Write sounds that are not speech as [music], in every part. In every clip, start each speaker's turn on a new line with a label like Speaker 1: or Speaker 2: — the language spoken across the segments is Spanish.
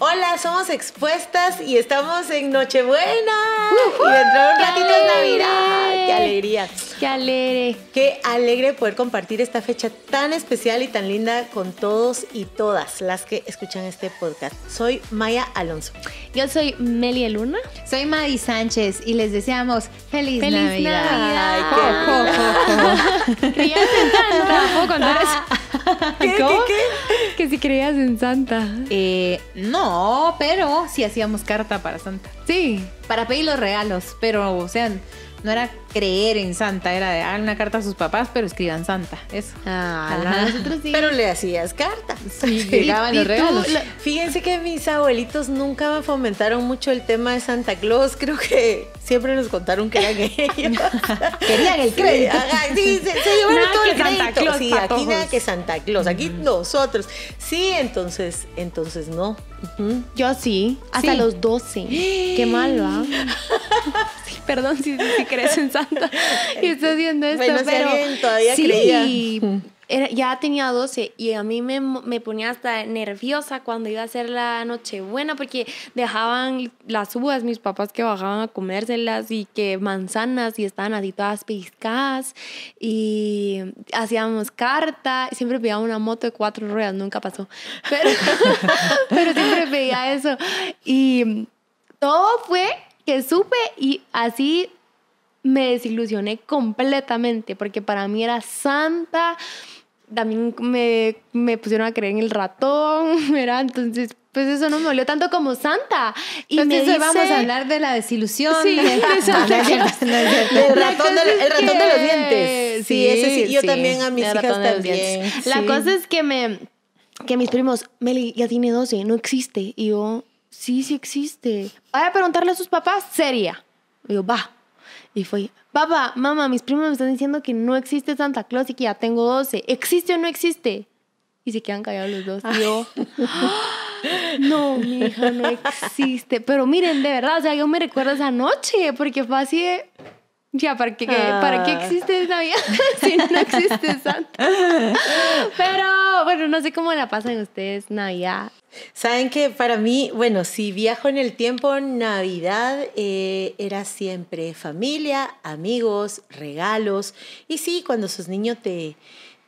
Speaker 1: Hola, somos expuestas y estamos en Nochebuena. y dentro de un ratito es Navidad. ¡Qué alegría!
Speaker 2: ¡Qué alegre!
Speaker 1: Qué alegre poder compartir esta fecha tan especial y tan linda con todos y todas las que escuchan este podcast. Soy Maya Alonso.
Speaker 2: Yo soy Melia Luna.
Speaker 3: Soy Madi Sánchez y les deseamos feliz,
Speaker 2: ¡Feliz
Speaker 3: Navidad.
Speaker 2: Navidad!
Speaker 1: Ay, qué
Speaker 2: ¿Creías en Santa? ¿Puedo contar [laughs] eso?
Speaker 1: ¿Qué,
Speaker 2: ¿Cómo?
Speaker 1: qué,
Speaker 2: Que si creías en Santa.
Speaker 3: Eh, no, pero sí hacíamos carta para Santa.
Speaker 2: Sí.
Speaker 3: Para pedir los regalos, pero, o sea, no era creer en Santa, era de dar una carta a sus papás, pero escriban Santa, eso.
Speaker 2: Ah,
Speaker 3: Ajá.
Speaker 2: nosotros sí.
Speaker 1: Pero le hacías cartas.
Speaker 3: Sí, llegaban los
Speaker 1: tú,
Speaker 3: regalos.
Speaker 1: la- fíjense que mis abuelitos nunca me fomentaron mucho el tema de Santa Claus. Creo que siempre nos contaron que eran [laughs] ellos.
Speaker 3: Querían el
Speaker 1: Sí,
Speaker 3: crédito.
Speaker 1: sí,
Speaker 2: Nada
Speaker 1: todo el
Speaker 2: Santa. Claus
Speaker 1: sí,
Speaker 2: pa'
Speaker 1: aquí nada que Santa Claus, aquí nosotros. Sí, entonces, entonces no. Ujú.
Speaker 2: Yo sí. Hasta
Speaker 3: Sí.
Speaker 2: los 12. Qué mal, ¿va? [gasps] Sí, perdón si, si crees en Santa [laughs] y estás haciendo esto,
Speaker 1: Bueno, si
Speaker 2: pero
Speaker 1: alguien todavía
Speaker 2: sí,
Speaker 1: creía.
Speaker 2: Era- ya tenía 12 y a mí me, me ponía hasta nerviosa cuando iba a hacer la Nochebuena porque dejaban las uvas mis papás que bajaban a comérselas y que manzanas y estaban así todas pellizcadas y hacíamos carta, siempre pedía una moto de cuatro ruedas, nunca pasó, [laughs] pero siempre pedía eso y todo fue que supe y así me desilusioné completamente porque para mí era santa. También me, me pusieron a creer en el ratón, [laughs] ¿verdad? Entonces, pues eso no me dolió tanto como santa. Y
Speaker 3: Entonces
Speaker 2: me
Speaker 3: vamos a hablar de la desilusión.
Speaker 2: Sí,
Speaker 3: de-. [laughs] No, no no. [laughs]
Speaker 1: El ratón, de, el los dientes. Sí, ese sí. Yo
Speaker 2: sí,
Speaker 1: también a mis hijas
Speaker 2: ratón de los
Speaker 1: también.
Speaker 2: dientes. La
Speaker 1: sí.
Speaker 2: cosa es que me que mis primos, Meli ya tiene 12, no existe. Y yo, sí, sí existe. Vaya a preguntarle a sus papás, seria. Y yo, va. Y fue, papá, mamá, mis primos me están diciendo que no existe Santa Claus y que ya tengo 12. ¿Existe o no existe? Y se quedan callados los dos. Y yo, [laughs] no, mi hija no existe. Pero miren, de verdad, o sea, yo me recuerdo esa noche porque fue así de... Ya, ¿para qué, ¿para qué
Speaker 1: Ah.
Speaker 2: existe Navidad [laughs] si no existe Santa? Pero, bueno, no sé cómo la pasan ustedes Navidad.
Speaker 1: Saben que para mí, bueno, si viajo en el tiempo, Navidad eh, era siempre familia, amigos, regalos. Y sí, cuando sos niño te,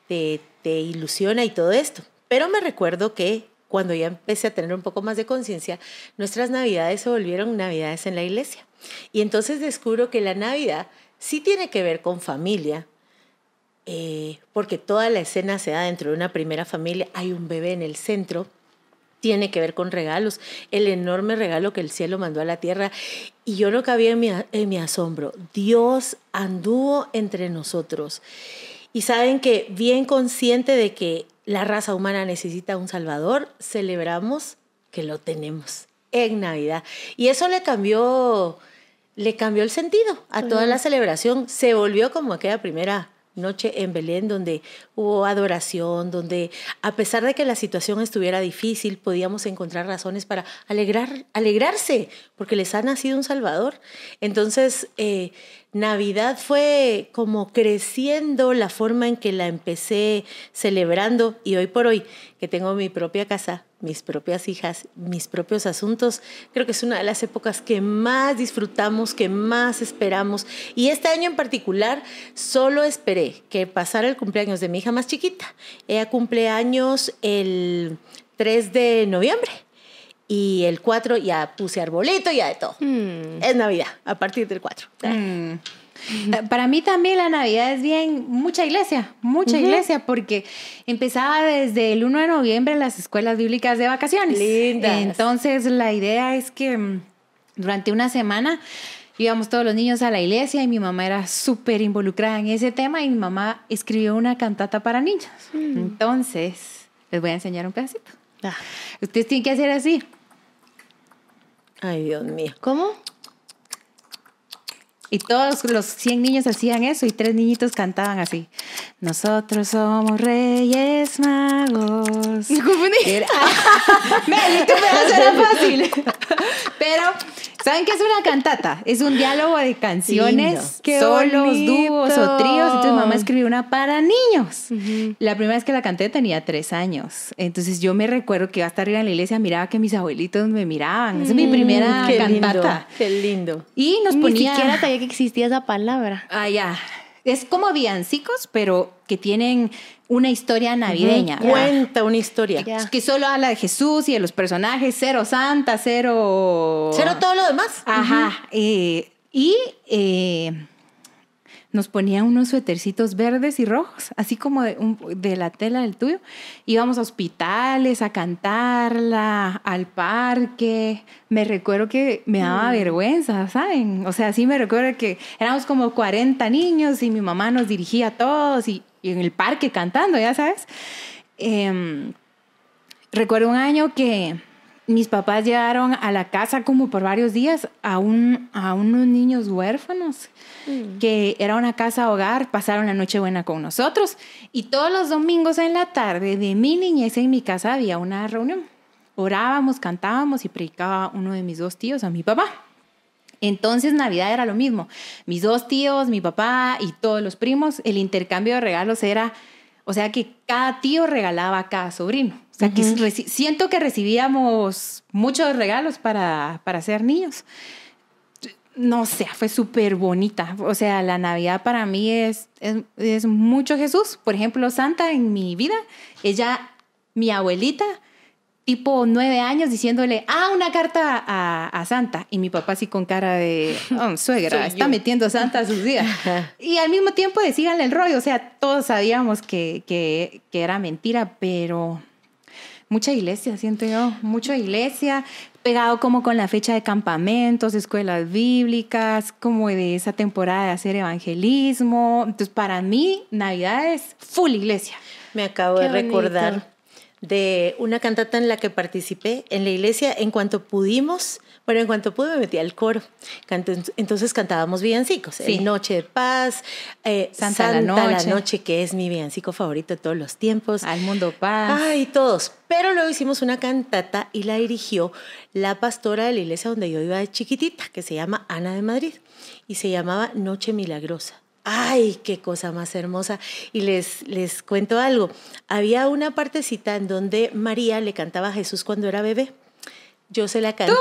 Speaker 1: te, te ilusiona y todo esto. Pero me recuerdo que cuando ya empecé a tener un poco más de conciencia, nuestras Navidades se volvieron Navidades en la iglesia. Y entonces descubro que la Navidad sí tiene que ver con familia, eh, porque toda la escena se da dentro de una primera familia, hay un bebé en el centro, tiene que ver con regalos, el enorme regalo que el cielo mandó a la tierra. Y yo no cabía en mi, en mi asombro. Dios anduvo entre nosotros. Y saben que bien consciente de que la raza humana necesita un Salvador, celebramos que lo tenemos en Navidad. Y eso le cambió, le cambió el sentido a toda la celebración. Se volvió como aquella primera noche en Belén donde hubo adoración, donde a pesar de que la situación estuviera difícil, podíamos encontrar razones para alegrar, alegrarse, porque les ha nacido un Salvador. Entonces, eh, Navidad fue como creciendo la forma en que la empecé celebrando y hoy por hoy, que tengo mi propia casa, mis propias hijas, mis propios asuntos, creo que es una de las épocas que más disfrutamos, que más esperamos. Y este año en particular, solo esperé que pasara el cumpleaños de mi hija más chiquita. Ella cumple años el 3 de noviembre. Y el 4 ya puse arbolito, ya de todo.
Speaker 2: Hmm.
Speaker 1: Es Navidad, a partir del 4.
Speaker 3: Mm. Para mí también la Navidad es bien, mucha iglesia, mucha iglesia, porque empezaba desde el 1 de noviembre las escuelas bíblicas de vacaciones.
Speaker 1: Lindas.
Speaker 3: Entonces la idea es que mm, durante una semana íbamos todos los niños a la iglesia y mi mamá era súper involucrada en ese tema y mi mamá escribió una cantata para niños. Entonces, les voy a enseñar un pedacito.
Speaker 1: Ah,
Speaker 3: Ustedes tienen que hacer así.
Speaker 1: Ay, Dios mío.
Speaker 2: ¿Cómo?
Speaker 3: Y todos los 100 niños hacían eso y tres niñitos cantaban así. Nosotros somos reyes magos. [laughs]
Speaker 2: Me confundí.
Speaker 3: Era... [laughs] [laughs] Pedazo era fácil. Pero ¿Saben qué es una cantata? Es un diálogo de canciones, solos, dúos o tríos. Entonces mamá escribió una para niños. La primera vez que la canté tenía tres años. Entonces yo me recuerdo que iba hasta arriba en la iglesia, miraba que mis abuelitos me miraban. Esa es mi primera
Speaker 1: Mm, qué
Speaker 3: cantata.
Speaker 1: lindo, qué lindo.
Speaker 3: Y nos
Speaker 2: Ni
Speaker 3: ponía...
Speaker 2: siquiera sabía que existía esa palabra.
Speaker 3: Ah, ya. Es como villancicos, pero que tienen una historia navideña.
Speaker 1: Cuenta una historia.
Speaker 3: Que solo habla de Jesús y de los personajes, cero santa, cero...
Speaker 1: Cero todo lo demás.
Speaker 3: Ajá. eh, y eh, nos ponían unos suétercitos verdes y rojos, así como de, un- de la tela del tuyo. Íbamos a hospitales a cantarla, al parque. Me recuerdo que me daba vergüenza, ¿saben? O sea, sí me recuerdo que éramos como 40 niños y mi mamá nos dirigía a todos y, y en el parque cantando, ya sabes. Em, recuerdo un año que mis papás llegaron a la casa como por varios días a, un, a unos niños huérfanos, que era una casa hogar, pasaron la noche buena con nosotros y todos los domingos en la tarde de mi niñez en mi casa había una reunión. Orábamos, cantábamos y predicaba uno de mis dos tíos a mi papá. Entonces Navidad era lo mismo. Mis dos tíos, mi papá y todos los primos, el intercambio de regalos era, o sea que cada tío regalaba a cada sobrino. O sea que reci- siento que recibíamos muchos regalos para, para ser niños. No sé, fue súper bonita. O sea, la Navidad para mí es, es, es mucho Jesús. Por ejemplo, Santa en mi vida, ella, mi abuelita, tipo nueve años diciéndole, ah, una carta a, a Santa. Y mi papá así con cara de, oh, [laughs] suegra, está
Speaker 1: yo.
Speaker 3: metiendo Santa a sus días. [laughs] y al mismo tiempo decíanle el rollo, o sea, todos sabíamos que, que, que era mentira, pero mucha iglesia, siento yo, mucha iglesia, pegado como con la fecha de campamentos, escuelas bíblicas, como de esa temporada de hacer evangelismo. Entonces, para mí, Navidad es full iglesia.
Speaker 1: Me acabo
Speaker 2: Qué
Speaker 1: de
Speaker 2: bonito.
Speaker 1: recordar de una cantata en la que participé en la iglesia en cuanto pudimos. Bueno, en cuanto pude me metí al coro. Entonces cantábamos villancicos.
Speaker 3: Sí.
Speaker 1: El Noche de Paz, eh,
Speaker 3: Santa la Noche.
Speaker 1: Noche, que es mi villancico favorito de todos los tiempos.
Speaker 3: Al mundo paz.
Speaker 1: Ay, todos. Pero luego hicimos una cantata y la dirigió la pastora de la iglesia donde yo iba de chiquitita, que se llama Ana de Madrid. Y se llamaba Noche Milagrosa. Ay, qué cosa más hermosa. Y les, les cuento algo. Había una partecita en donde María le cantaba a Jesús cuando era bebé. Yo se la canté.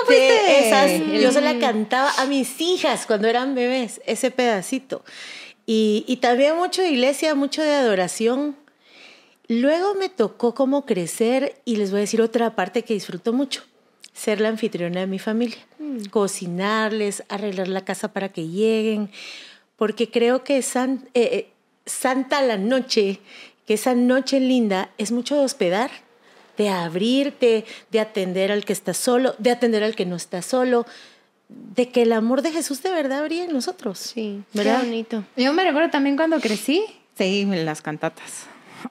Speaker 1: esas- yo se la cantaba a mis hijas cuando eran bebés, ese pedacito. Y, y también mucho de iglesia, mucho de adoración. Luego me tocó como crecer y les voy a decir otra parte que disfruto mucho, ser la anfitriona de mi familia, cocinarles, arreglar la casa para que lleguen, porque creo que san- eh, eh, Santa la noche, que esa noche linda es mucho de hospedar, de abrirte, de atender al que está solo, de atender al que no está solo, de que el amor de Jesús de verdad brilla en nosotros.
Speaker 2: Sí,
Speaker 1: ¿Verdad?
Speaker 2: qué bonito.
Speaker 3: Yo me recuerdo también cuando crecí, seguí en las cantatas.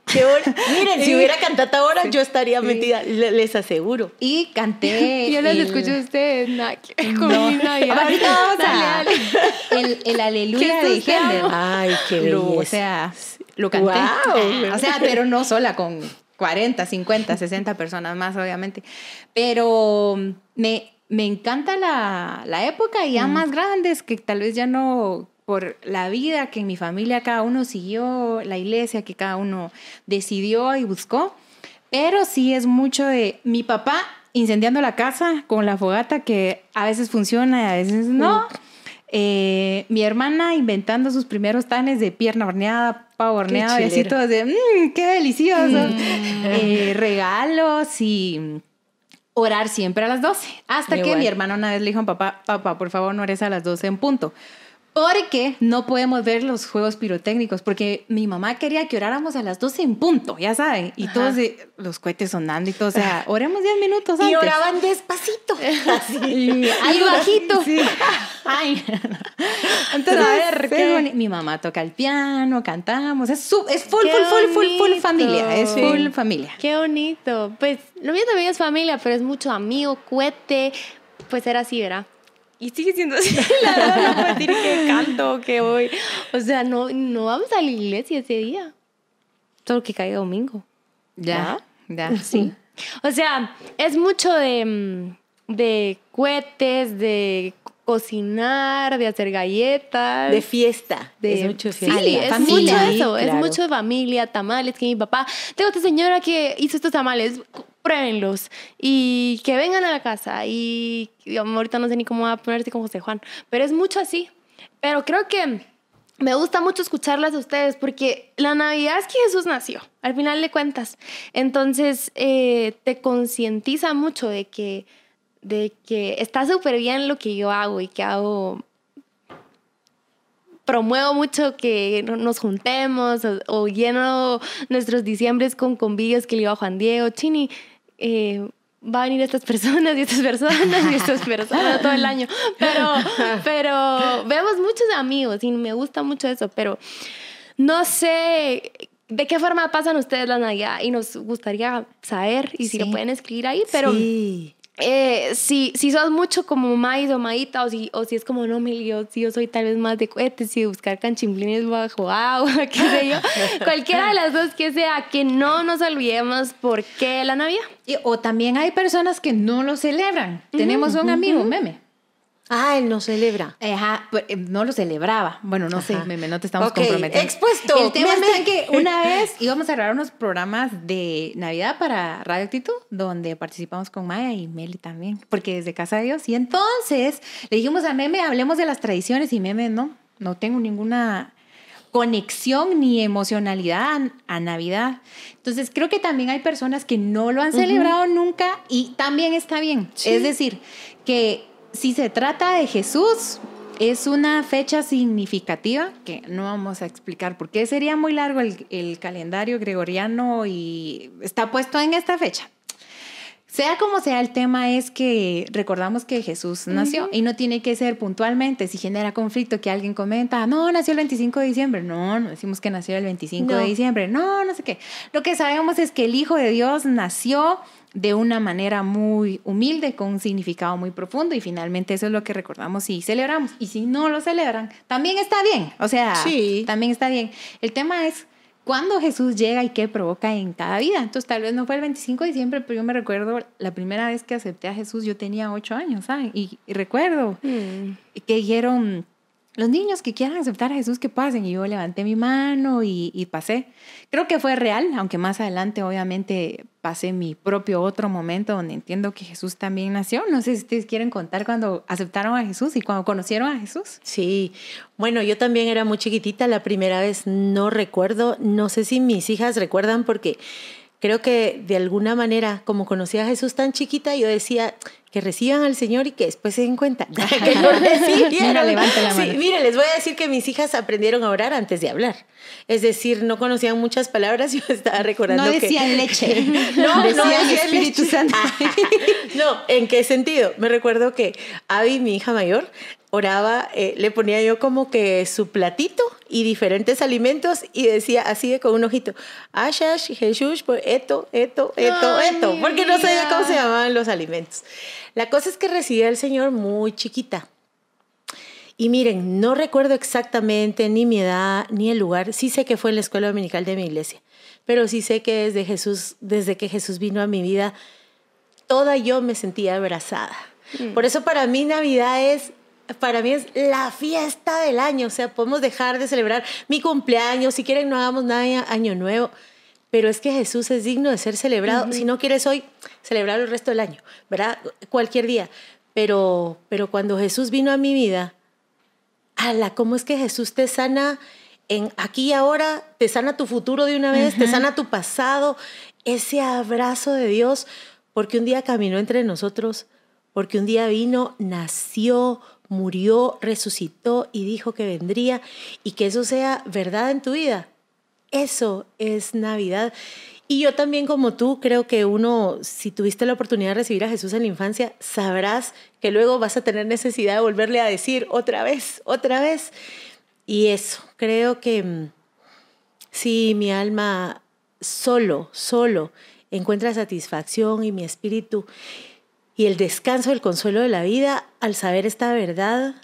Speaker 1: Qué hor- Miren, si [laughs] hubiera cantata ahora, yo estaría
Speaker 3: Sí.
Speaker 1: metida, le- les aseguro.
Speaker 3: Y canté. [laughs]
Speaker 2: Yo los
Speaker 3: el-
Speaker 2: escucho a ustedes, con
Speaker 3: No. Ahorita vamos a.
Speaker 2: dale.
Speaker 3: El, el [laughs] aleluya
Speaker 2: Qué
Speaker 3: de. Händel.
Speaker 1: Ay, qué
Speaker 3: Lo-
Speaker 1: belleza.
Speaker 3: o sea, lo canté.
Speaker 1: Guau.
Speaker 3: O sea, pero no sola, con 40, 50, 60 personas más, obviamente. Pero me, me encanta la, la época y ya más grandes, que tal vez ya no por la vida que en mi familia cada uno siguió, la iglesia que cada uno decidió y buscó. Pero sí es mucho de mi papá incendiando la casa con la fogata que a veces funciona y a veces no. Eh, mi hermana inventando sus primeros tanes de pierna horneada, pavo horneado y así todos de mmm, qué delicioso. Eh, regalos y orar siempre a las 12. Hasta que mi hermana una vez le dijo a papá, papá, por favor no ores a las 12 en punto. Porque no podemos ver los juegos pirotécnicos, porque mi mamá quería que oráramos a las 12 en punto, ya saben, y
Speaker 1: Ajá.
Speaker 3: todos los cohetes sonando y todo, o sea, [laughs] oremos 10 minutos
Speaker 1: Y
Speaker 3: antes.
Speaker 1: oraban despacito. [laughs] Así.
Speaker 3: Y ahí bajito.
Speaker 1: Sí. [laughs]
Speaker 3: Ay. Entonces,
Speaker 2: A ver, ¿qué?
Speaker 3: mi mamá toca el piano, cantamos, es, su- es full, full, full, full, full
Speaker 2: bonito.
Speaker 3: familia, es
Speaker 2: Sí.
Speaker 3: full familia.
Speaker 2: Qué bonito. Pues lo mío también es familia, pero es mucho amigo, cohete. Pues era así, ¿verdad? Y sigue siendo así. [laughs] La verdad no puedo decir que canto, que voy. O sea, no, no vamos a la iglesia ese día. Solo que caiga domingo.
Speaker 3: Ya, ya,
Speaker 2: Sí. O sea, es mucho de, mm, de cohetes, de cocinar, de hacer galletas.
Speaker 1: De fiesta.
Speaker 2: De,
Speaker 1: es mucho
Speaker 2: sí,
Speaker 1: fiesta.
Speaker 2: es
Speaker 3: Familia.
Speaker 2: mucho eso, es
Speaker 1: Claro.
Speaker 2: mucho de familia, tamales, que mi papá, tengo esta señora que hizo estos tamales, pruébenlos y que vengan a la casa y, y ahorita no sé ni cómo va a ponerse con José Juan, pero es mucho así. Pero creo que me gusta mucho escucharlas a ustedes porque la Navidad es que Jesús nació, al final de cuentas. Entonces eh, te concientiza mucho de que, de que está súper bien lo que yo hago y que hago promuevo mucho que no- nos juntemos o, o lleno nuestros diciembres con convivios que le digo a Juan Diego, Chini, eh, va a venir estas personas y estas personas y estas personas todo el año. Pero, pero vemos muchos amigos y me gusta mucho eso, pero no sé de qué forma pasan ustedes la Navidad y nos gustaría saber y si lo pueden escribir ahí, pero...
Speaker 1: Sí.
Speaker 2: Eh, si, si sos mucho como maíz o maíta, o si, o si es como no, Mil, yo, si yo soy tal vez más de cohetes y de buscar canchimplines bajo agua, [laughs] qué sé yo. [laughs] Cualquiera de las dos que sea, que no nos olvidemos por qué la Navidad.
Speaker 3: Y- o también hay personas que no lo celebran. Tenemos un amigo, meme.
Speaker 1: Ah, él no celebra.
Speaker 3: Ajá, pues, eh, no lo celebraba. Bueno, no sé, meme, no te estamos comprometiendo.
Speaker 1: expuesto,
Speaker 3: El tema
Speaker 1: meme.
Speaker 3: está que una [laughs] vez íbamos a grabar unos programas de Navidad para Radio Actitud, donde participamos con Maya y Meli también, porque desde Casa de Dios. Y entonces le dijimos a Meme, hablemos de las tradiciones, y Meme, no, no tengo ninguna conexión ni emocionalidad a, a Navidad. Entonces creo que también hay personas que no lo han celebrado nunca y también está bien.
Speaker 1: Sí.
Speaker 3: Es decir, que si se trata de Jesús, es una fecha significativa que no vamos a explicar porque sería muy largo el, el calendario gregoriano y está puesto en esta fecha. Sea como sea, el tema es que recordamos que Jesús nació y no tiene que ser puntualmente. Si genera conflicto que alguien comenta, no, nació el 25 de diciembre. No, no decimos que nació el 25
Speaker 1: No.
Speaker 3: de diciembre. No, no sé qué. Lo que sabemos es que el Hijo de Dios nació de una manera muy humilde, con un significado muy profundo y finalmente eso es lo que recordamos y celebramos. Y si no lo celebran, también está bien. O sea,
Speaker 1: Sí.
Speaker 3: también está bien. El tema es cuándo Jesús llega y qué provoca en cada vida. Entonces, tal vez no fue el 25 de diciembre, pero yo me recuerdo la primera vez que acepté a Jesús, yo tenía ocho años, ¿saben? Y, y recuerdo que dijeron, los niños que quieran aceptar a Jesús, que pasen. Y yo levanté mi mano y, pasé. Creo que fue real, aunque más adelante obviamente pasé mi propio otro momento donde entiendo que Jesús también nació. No sé si ustedes quieren contar cuando aceptaron a Jesús y cuando conocieron a Jesús.
Speaker 1: Sí, bueno, yo también era muy chiquitita, la primera vez no recuerdo, no sé si mis hijas recuerdan porque creo que de alguna manera, como conocí a Jesús tan chiquita, yo decía que reciban al Señor y que después se den cuenta [laughs] que recibieron.
Speaker 3: Mira, levante la mano.
Speaker 1: Sí, mire, les voy a decir que mis hijas aprendieron a orar antes de hablar. Es decir, no conocían muchas palabras, [laughs] yo estaba recordando
Speaker 3: No
Speaker 1: que...
Speaker 3: decían leche, [laughs]
Speaker 1: No, no
Speaker 3: decían
Speaker 1: decían
Speaker 3: Espíritu
Speaker 1: leche.
Speaker 3: Santo.
Speaker 1: No, ¿en qué sentido? Me recuerdo que Abby, mi hija mayor, oraba, eh, le ponía yo como que su platito y diferentes alimentos y decía así de con un ojito, Ashash, Jesús, pues esto, esto, esto, esto, porque no sabía cómo se llamaban los alimentos. La cosa es que recibí al Señor muy chiquita. Y miren, no recuerdo exactamente ni mi edad ni el lugar. Sí sé que fue en la escuela dominical de mi iglesia, pero sí sé que desde Jesús, desde que Jesús vino a mi vida, toda yo me sentía abrazada. Por eso para mí Navidad es, para mí es la fiesta del año. O sea, podemos dejar de celebrar mi cumpleaños, si quieren no hagamos nada año nuevo. Pero es que Jesús es digno de ser celebrado. Si no quieres hoy, celebrar el resto del año, ¿verdad? Cualquier día. Pero, pero cuando Jesús vino a mi vida, ala, ¿cómo es que Jesús te sana en aquí y ahora? Te sana tu futuro de una vez, te sana tu pasado, ese abrazo de Dios, porque un día caminó entre nosotros, porque un día vino, nació, murió, resucitó y dijo que vendría y que eso sea verdad en tu vida. Eso es Navidad. Y yo también como tú creo que uno, si tuviste la oportunidad de recibir a Jesús en la infancia, sabrás que luego vas a tener necesidad de volverle a decir otra vez, otra vez. Y eso, creo que mm, si mi alma solo, solo encuentra satisfacción y mi espíritu y el descanso, el consuelo de la vida al saber esta verdad,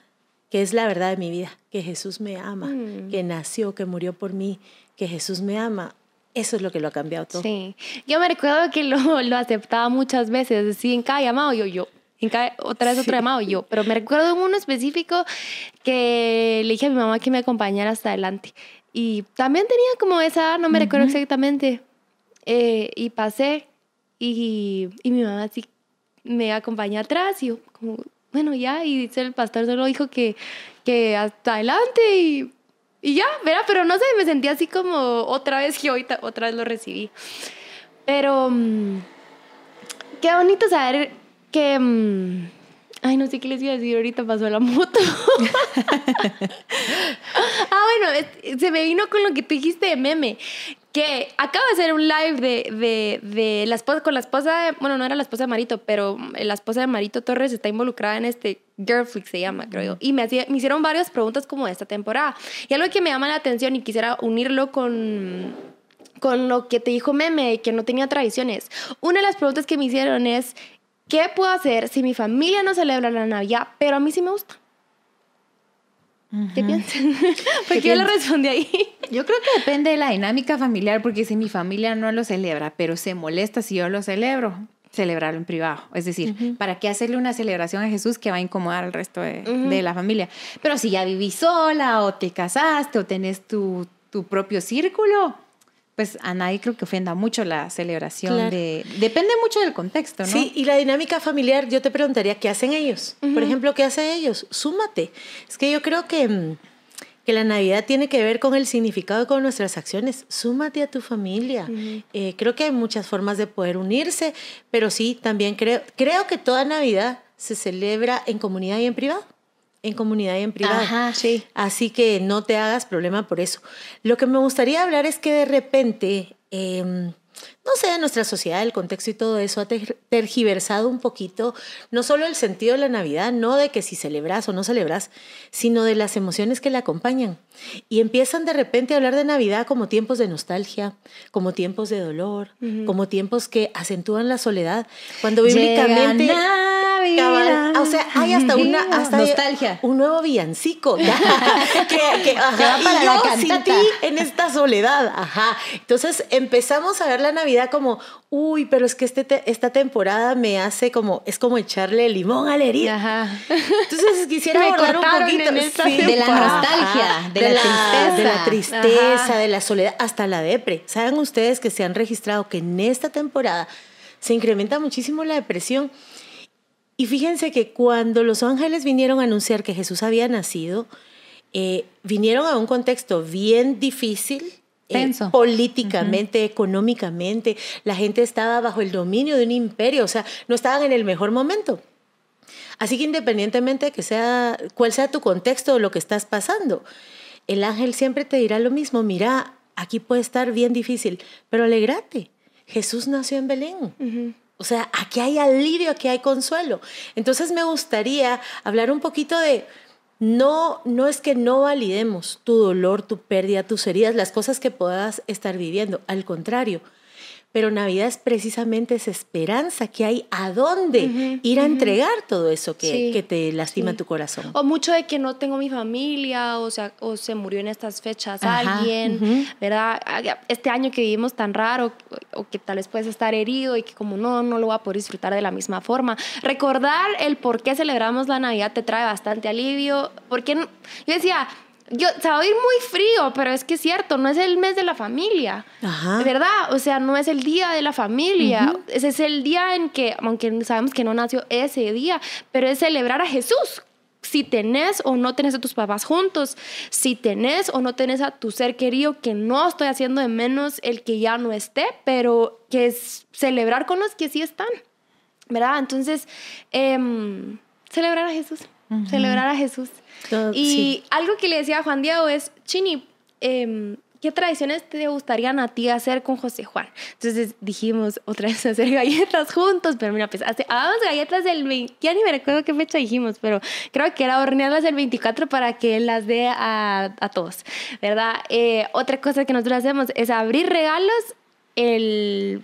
Speaker 1: que es la verdad de mi vida, que Jesús me ama, que nació, que murió por mí, que Jesús me ama. Eso es lo que lo ha cambiado todo.
Speaker 2: Sí. Yo me recuerdo que lo, [laughs] lo aceptaba muchas veces. Así en cada llamado yo, yo, En cada, otra vez otro llamado yo, pero me recuerdo en uno específico que le dije a mi mamá que me acompañara hasta adelante. Y también tenía como esa, no me recuerdo exactamente. Eh, y pasé y, y mi mamá así me acompañó atrás y yo como, bueno, ya, y dice el pastor solo dijo que, que hasta adelante y, y ya, ¿verdad? Pero no sé, me sentí así como otra vez que ahorita otra vez lo recibí. Pero mm, qué bonito saber que... mm, ay, no sé qué les iba a decir, ahorita pasó la moto. [laughs] ah, bueno, se me vino con lo que tú dijiste de meme. Que acaba de hacer un live de, de, de la esposa, con la esposa de, bueno, no era la esposa de Marito, pero la esposa de Marito Torres está involucrada en este Girlflix se llama, creo yo. Y me, hacía- me hicieron varias preguntas como de esta temporada. Y algo que me llama la atención y quisiera unirlo con, con lo que te dijo Meme, que no tenía tradiciones. Una de las preguntas que me hicieron es, ¿qué puedo hacer si mi familia no celebra la Navidad, pero a mí sí me gusta? ¿Qué piensas? [laughs] Porque yo le respondí ahí.
Speaker 3: Yo creo que depende de la dinámica familiar, porque si mi familia no lo celebra, pero se molesta si yo lo celebro, celebrarlo en privado. Es decir, ¿para qué hacerle una celebración a Jesús que va a incomodar al resto de, de la familia? Pero si ya vivís sola o te casaste o tenés tu, tu propio círculo, pues a nadie creo que ofenda mucho la celebración
Speaker 1: Claro.
Speaker 3: de... Depende mucho del contexto, ¿no?
Speaker 1: Sí, y la dinámica familiar, yo te preguntaría, ¿qué hacen ellos? Por ejemplo, ¿qué hacen ellos? Súmate. Es que yo creo que, mm, que la Navidad tiene que ver con el significado y con nuestras acciones. Súmate a tu familia. Eh, creo que hay muchas formas de poder unirse, pero sí, también creo, creo que toda Navidad se celebra en comunidad y en privado. En comunidad y en privado.
Speaker 3: Ajá, sí.
Speaker 1: Así que no te hagas problema por eso. Lo que me gustaría hablar es que de repente, eh, no sé, nuestra sociedad, el contexto y todo eso ha ter- tergiversado un poquito, no solo el sentido de la Navidad, no de que si celebras o no celebras, sino de las emociones que la acompañan. Y empiezan de repente a hablar de Navidad como tiempos de nostalgia, como tiempos de dolor, como tiempos que acentúan la soledad, cuando bíblicamente...
Speaker 3: Llega Navidad.
Speaker 1: Cabal, o sea, hay hasta una hasta
Speaker 3: Nostalgia.
Speaker 1: un nuevo villancico ya, [laughs] que, que, ajá,
Speaker 3: Que va para
Speaker 1: y
Speaker 3: la
Speaker 1: yo sin
Speaker 3: cantata.
Speaker 1: ti en esta soledad, ajá. Entonces empezamos a ver la Navidad como, uy, pero es que este te- esta temporada me hace como, es como echarle limón a la herida.
Speaker 2: Ajá.
Speaker 1: Entonces quisiera
Speaker 2: Me
Speaker 1: abordar un poquito
Speaker 2: en esta
Speaker 3: De la
Speaker 1: ajá,
Speaker 3: nostalgia, de la tristeza.
Speaker 1: de la tristeza,
Speaker 2: Ajá.
Speaker 1: de la soledad, hasta la depre. ¿Saben ustedes que se han registrado que en esta temporada se incrementa muchísimo la depresión? Y fíjense que cuando los ángeles vinieron a anunciar que Jesús había nacido, eh, vinieron a un contexto bien difícil. eh,
Speaker 3: Tenso.
Speaker 1: políticamente, económicamente, la gente estaba bajo el dominio de un imperio, o sea, no estaban en el mejor momento. Así que independientemente de que sea, cuál sea tu contexto o lo que estás pasando, el ángel siempre te dirá lo mismo, mira, aquí puede estar bien difícil, pero alegrate, Jesús nació en Belén. O sea, aquí hay alivio, aquí hay consuelo. Entonces me gustaría hablar un poquito de, no, no es que no validemos tu dolor, tu pérdida, tus heridas, las cosas que puedas estar viviendo. Al contrario, pero Navidad es precisamente esa esperanza que hay a dónde ir a entregar todo eso que,
Speaker 2: Sí,
Speaker 1: que te lastima
Speaker 2: sí.
Speaker 1: tu corazón.
Speaker 2: O mucho de que no tengo mi familia, o sea, o se murió en estas fechas
Speaker 3: Ajá,
Speaker 2: alguien. ¿verdad? Ah, Este año que vivimos tan raro, o que tal vez puedes estar herido y que como no, no lo voy a poder disfrutar de la misma forma. Recordar el por qué celebramos la Navidad te trae bastante alivio, porque yo decía... Yo, se va a oír muy frío, pero es que es cierto, no es el mes de la familia.
Speaker 1: Ajá.
Speaker 2: ¿Verdad? O sea, no es el día de la familia. Ese es el día en que, aunque sabemos que no nació ese día, pero es celebrar a Jesús. Si tenés o no tenés a tus papás juntos, si tenés o no tenés a tu ser querido, que no estoy haciendo de menos el que ya no esté, pero que es celebrar con los que sí están. ¿Verdad? Entonces, em, celebrar a Jesús. Celebrar a Jesús.
Speaker 1: Todo-
Speaker 2: y
Speaker 1: sí.
Speaker 2: algo que le decía a Juan Diego es, Chini, em, ¿qué tradiciones te gustarían a ti hacer con José Juan? Entonces dijimos otra vez hacer galletas juntos, pero mira, pues hace- hagamos galletas del 20, ya ni me recuerdo qué fecha dijimos, pero creo que era hornearlas el 24 para que él las dé a, a todos, ¿verdad? Eh, otra cosa que nosotros hacemos es abrir regalos el,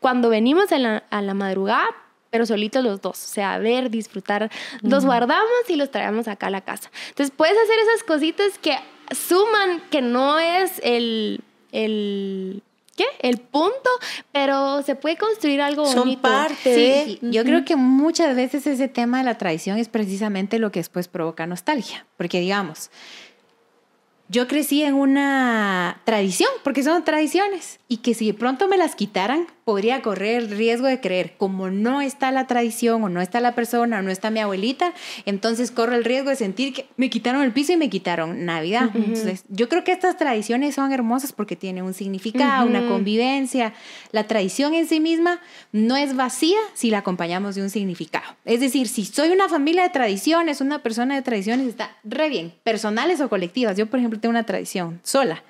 Speaker 2: cuando venimos a la, a la madrugada pero solitos los dos. O sea, ver, disfrutar. Los guardamos y los traemos acá a la casa. Entonces, puedes hacer esas cositas que suman, que no es el, el, ¿qué? El punto, pero se puede construir algo
Speaker 1: Son
Speaker 2: bonito.
Speaker 1: parte
Speaker 3: Sí,
Speaker 1: de...
Speaker 3: yo creo que muchas veces ese tema de la tradición es precisamente lo que después provoca nostalgia, porque digamos, yo crecí en una tradición, porque son tradiciones, y que si de pronto me las quitaran, podría correr el riesgo de creer, como no está la tradición, o no está la persona, o no está mi abuelita, entonces corro el riesgo de sentir que me quitaron el piso y me quitaron Navidad. Entonces, yo creo que estas tradiciones son hermosas porque tienen un significado, una convivencia. La tradición en sí misma no es vacía si la acompañamos de un significado. Es decir, si soy una familia de tradiciones, una persona de tradiciones, está re bien, personales o colectivas. Yo, por ejemplo, tengo una tradición sola.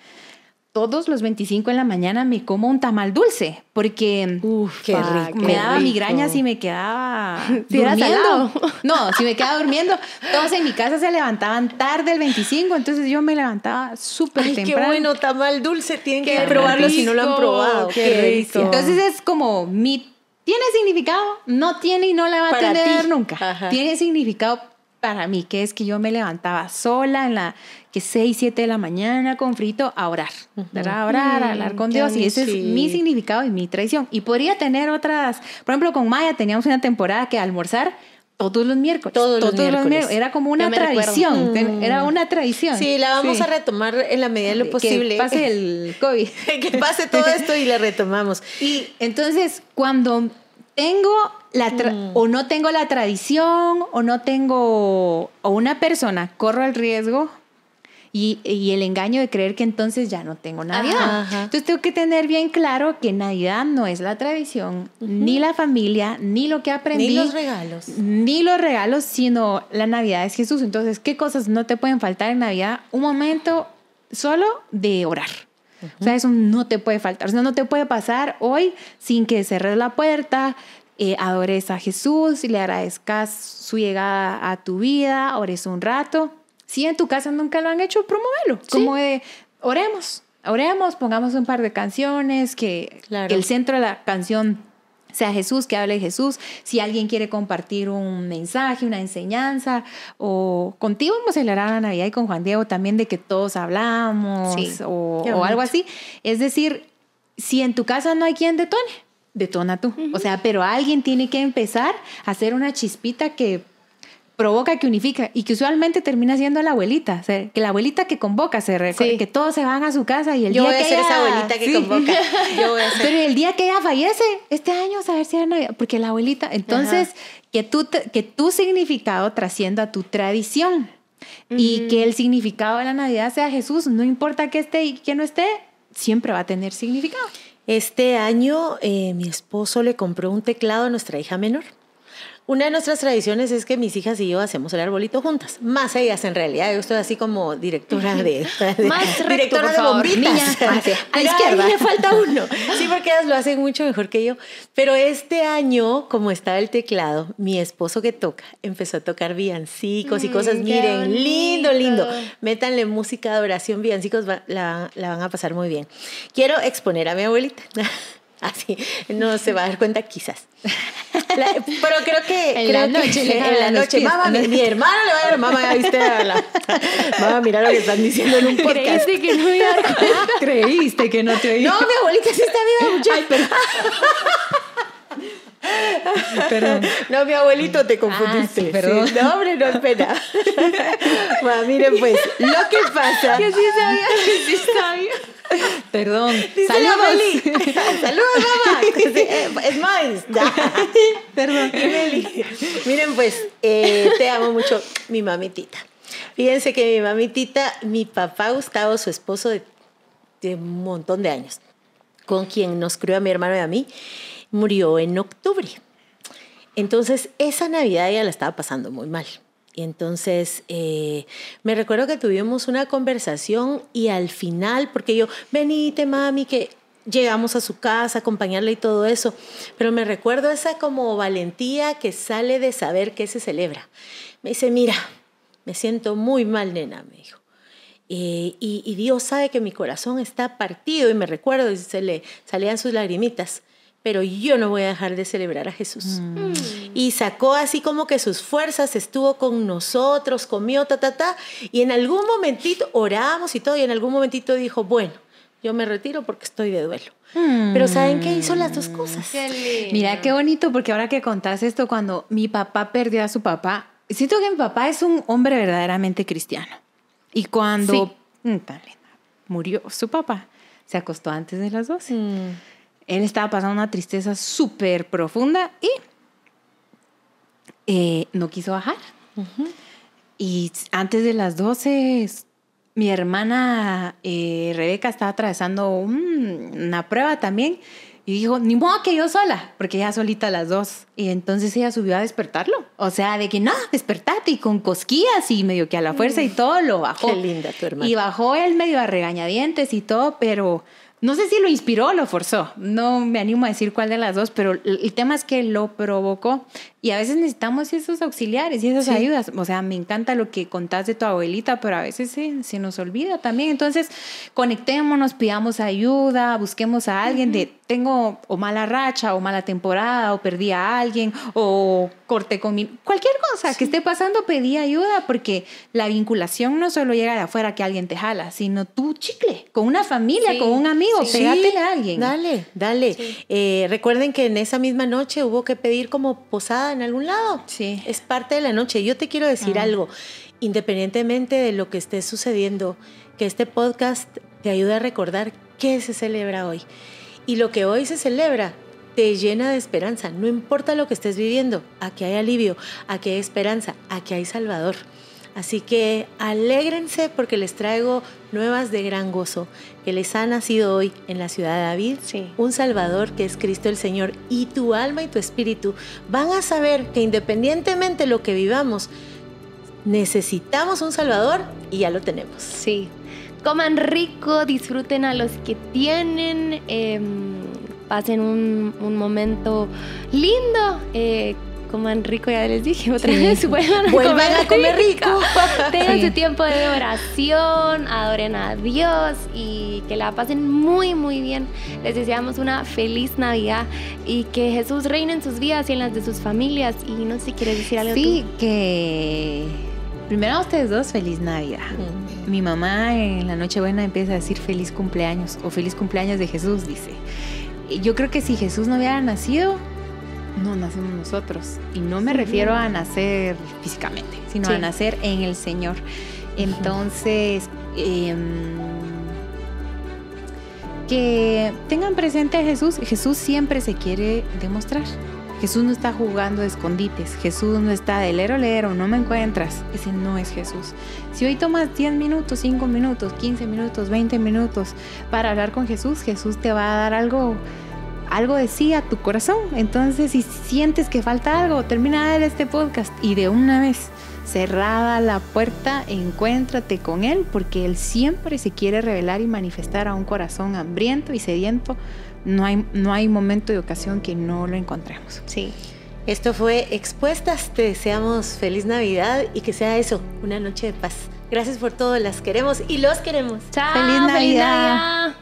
Speaker 3: Todos los 25 en la mañana me como un tamal dulce porque
Speaker 1: Uf, qué
Speaker 2: Pa,
Speaker 1: rico.
Speaker 3: me
Speaker 2: qué
Speaker 3: daba
Speaker 2: rico.
Speaker 3: migrañas y me quedaba [laughs] durmiendo. [laughs] No, si me quedaba durmiendo. Todos en mi casa se levantaban tarde el 25, entonces yo me levantaba súper
Speaker 1: Ay, qué
Speaker 3: temprano.
Speaker 1: bueno, tamal dulce. Tienen que probarlo si no lo han probado.
Speaker 2: qué rico.
Speaker 3: Entonces es como mi tiene significado, no tiene y no la va a tener
Speaker 1: ti.
Speaker 3: nunca.
Speaker 1: Ajá.
Speaker 3: Tiene significado para mí, que es que yo me levantaba sola en la que 6, 7 de la mañana con frito a orar, ¿verdad? A orar, a hablar con
Speaker 1: qué
Speaker 3: Dios. Y ese
Speaker 1: sí.
Speaker 3: es mi significado y mi tradición. Y podría tener otras, por ejemplo, con Maya teníamos una temporada que almorzar todos los miércoles.
Speaker 1: Todos los miércoles.
Speaker 3: Era como una tradición.
Speaker 1: Mm.
Speaker 3: Era una tradición.
Speaker 1: Sí, la vamos
Speaker 3: Sí.
Speaker 1: a retomar en la medida de lo posible.
Speaker 3: Que pase el COVID. [laughs]
Speaker 1: que pase todo esto y la retomamos. [laughs]
Speaker 3: Y entonces, cuando tengo la tra-
Speaker 1: Mm.
Speaker 3: o no tengo la tradición o no tengo o una persona corro el riesgo y, y el engaño de creer que entonces ya no tengo Navidad.
Speaker 1: Ajá.
Speaker 3: Entonces tengo que tener bien claro que Navidad no es la tradición, ni la familia, ni lo que aprendí.
Speaker 1: Ni los regalos.
Speaker 3: Ni los regalos, sino la Navidad es Jesús. Entonces, ¿qué cosas no te pueden faltar en Navidad? Un momento solo de orar. O sea, eso no te puede faltar. O sea, no te puede pasar hoy sin que cerres la puerta, eh, adores a Jesús, le agradezcas su llegada a tu vida, ores un rato. Si en tu casa nunca lo han hecho, promuévelo. Como de, oremos, oremos, pongamos un par de canciones, que,
Speaker 1: Claro.
Speaker 3: que el centro de la canción sea Jesús, que hable Jesús. Si alguien quiere compartir un mensaje, una enseñanza, o contigo hemos celebrado la Navidad y con Juan Diego también de que todos hablamos
Speaker 2: Sí.
Speaker 3: o, algo así. Es decir, si en tu casa no hay quien detone, detona tú. O sea, pero alguien tiene que empezar a hacer una chispita que provoca, que unifica y que usualmente termina siendo la abuelita, o sea, que la abuelita que convoca, se
Speaker 2: Sí.
Speaker 3: que todos se van a su casa y el
Speaker 1: Yo
Speaker 3: día
Speaker 1: voy a
Speaker 3: que
Speaker 1: ser
Speaker 3: ella-
Speaker 1: esa abuelita que
Speaker 3: Sí.
Speaker 1: convoca. [laughs] Yo voy a ser.
Speaker 3: Pero el día que ella fallece, este año, a ver si era Navidad, porque la abuelita, entonces, que, tú, que tu significado trascienda a tu tradición y que el significado de la Navidad sea Jesús, no importa que esté y que no esté, siempre va a tener significado.
Speaker 1: Este año eh, mi esposo le compró un teclado a nuestra hija menor. Una de nuestras tradiciones es que mis hijas y yo hacemos el arbolito juntas. Más ellas, en realidad. Yo estoy así como directora de... [laughs] de-
Speaker 2: Más recto,
Speaker 1: directora
Speaker 2: por
Speaker 1: de bombitas.
Speaker 3: Niña, [laughs] hacia- a la izquierda.
Speaker 1: ahí me falta uno. [laughs] Sí, porque ellas lo hacen mucho mejor que yo. Pero este año, como estaba el teclado, mi esposo que toca empezó a tocar villancicos y
Speaker 2: Mm,
Speaker 1: cosas.
Speaker 2: qué
Speaker 1: Miren, lindo, lindo. Métanle música de oración, villancicos, va- la, la van a pasar muy bien. Quiero exponer a mi abuelita. [laughs] Así, no se va a dar cuenta quizás. [laughs] La- pero creo que...
Speaker 3: En
Speaker 1: creo
Speaker 3: la
Speaker 1: que-
Speaker 3: noche le
Speaker 1: en la noche. Mamá, mi, mi hermano le va a dar, mamá, viste la... Mamá, mira lo que están diciendo en un [laughs] podcast.
Speaker 2: Creíste que no iba a dar cuenta.
Speaker 3: Creíste que no te oí.
Speaker 1: No, mi abuelita sí está viva, muchacho.
Speaker 3: Perdón.
Speaker 1: No, mi abuelito te confundiste.
Speaker 3: Ah, sí, perdón.
Speaker 1: Sí, No, hombre, no es pena. [laughs] Bueno, miren, pues, lo que pasa.
Speaker 2: Que sí sabía, que sí sabía.
Speaker 3: Perdón.
Speaker 1: Dice
Speaker 3: Saludos. [laughs]
Speaker 1: Saludos, mamá. [laughs] Eh, Es más.
Speaker 3: Perdón.
Speaker 1: Miren, pues, eh, te amo mucho, mi mamitita. Fíjense que mi mamitita, mi papá Gustavo, su esposo de, de un montón de años, con quien nos crió a mi hermano y a mí, murió en octubre. Entonces, esa Navidad ella la estaba pasando muy mal. Y entonces eh, me recuerdo que tuvimos una conversación y al final, porque yo, venite mami, que llegamos a su casa, acompañarla y todo eso, pero me recuerdo esa como valentía que sale de saber que se celebra. Me dice, mira, me siento muy mal, nena, me dijo. Y, y Dios sabe que mi corazón está partido y me recuerdo y se le salían sus lagrimitas, pero yo no voy a dejar de celebrar a Jesús.
Speaker 3: Mm.
Speaker 1: Y sacó así como que sus fuerzas, estuvo con nosotros, comió, ta, ta, ta, y en algún momentito oramos y todo, y en algún momentito dijo, bueno, yo me retiro porque estoy de duelo. Pero ¿saben qué hizo las dos cosas?
Speaker 3: Mira qué bonito, porque ahora que contás esto, cuando mi papá perdió a su papá, siento que mi papá es un hombre verdaderamente cristiano. Y cuando mm, murió su papá, se acostó antes de las 12. Mm. Él estaba pasando una tristeza súper profunda y eh, no quiso bajar. Y antes de las 12 mi hermana eh, Rebeca estaba atravesando una prueba también y dijo, ni modo que yo sola, porque ella solita las dos. Y entonces ella subió a despertarlo. O sea, de que no, despertate y con cosquillas y medio que a la fuerza y mm. todo lo bajó.
Speaker 1: Qué linda tu hermana.
Speaker 3: Y bajó él medio a regañadientes y todo, pero no sé si lo inspiró o lo forzó. No me animo a decir cuál de las dos, pero el tema es que lo provocó. Y a veces necesitamos esos auxiliares y esas ayudas. O sea, me encanta lo que contás de tu abuelita, pero a veces se, nos olvida también. Entonces, conectémonos, pidamos ayuda, busquemos a alguien de tengo o mala racha o mala temporada o perdí a alguien o corté con mi... Cualquier cosa que esté pasando, pedí ayuda porque la vinculación no solo llega de afuera que alguien te jala, sino tú chicle, con una familia, con un amigo, pégate a alguien.
Speaker 1: Dale, dale. Eh, recuerden que en esa misma noche hubo que pedir como posada en algún lado.
Speaker 3: Sí.
Speaker 1: Es parte de la noche. Yo te quiero decir algo, independientemente de lo que esté sucediendo, que este podcast te ayude a recordar qué se celebra hoy. Y lo que hoy se celebra te llena de esperanza. No importa lo que estés viviendo, aquí hay alivio, aquí hay esperanza, aquí hay Salvador. Así que alégrense porque les traigo nuevas de gran gozo, que les ha nacido hoy en la ciudad de David un Salvador que es Cristo el Señor y tu alma y tu espíritu van a saber que independientemente de lo que vivamos, necesitamos un Salvador y ya lo tenemos.
Speaker 2: Sí. Coman rico, disfruten a los que tienen, em, pasen un, momento lindo. Eh, coman rico, ya les dije otra vez, [laughs] vuelvan a,
Speaker 1: comer, a comer rico. [laughs]
Speaker 2: Tengan su tiempo de oración, adoren a Dios y que la pasen muy, muy bien. Les deseamos una feliz Navidad y que Jesús reine en sus vidas y en las de sus familias. Y no sé si quieres decir algo.
Speaker 3: Sí, que primero a ustedes dos, feliz Navidad. Mi mamá en la Nochebuena empieza a decir feliz cumpleaños o feliz cumpleaños de Jesús, dice. Yo creo que si Jesús no hubiera nacido, no nacemos nosotros. Y no me refiero a nacer físicamente, sino a nacer en el Señor. Entonces, em, que tengan presente a Jesús. Jesús siempre se quiere demostrar. Jesús no está jugando escondites. Jesús no está de lero lero, no me encuentras. Ese no es Jesús. Si hoy tomas 10 minutos, 5 minutos, 15 minutos, 20 minutos para hablar con Jesús, Jesús te va a dar algo algo decía tu corazón. Entonces, si sientes que falta algo, termina de ver este podcast y de una vez, cerrada la puerta, encuéntrate con Él, porque Él siempre se quiere revelar y manifestar a un corazón hambriento y sediento. No hay, no hay momento de ocasión que no lo encontremos.
Speaker 1: Sí. Esto fue Expuestas. Te deseamos feliz Navidad y que sea eso, una noche de paz. Gracias por todo, las queremos y los queremos.
Speaker 2: Chao. Feliz Navidad.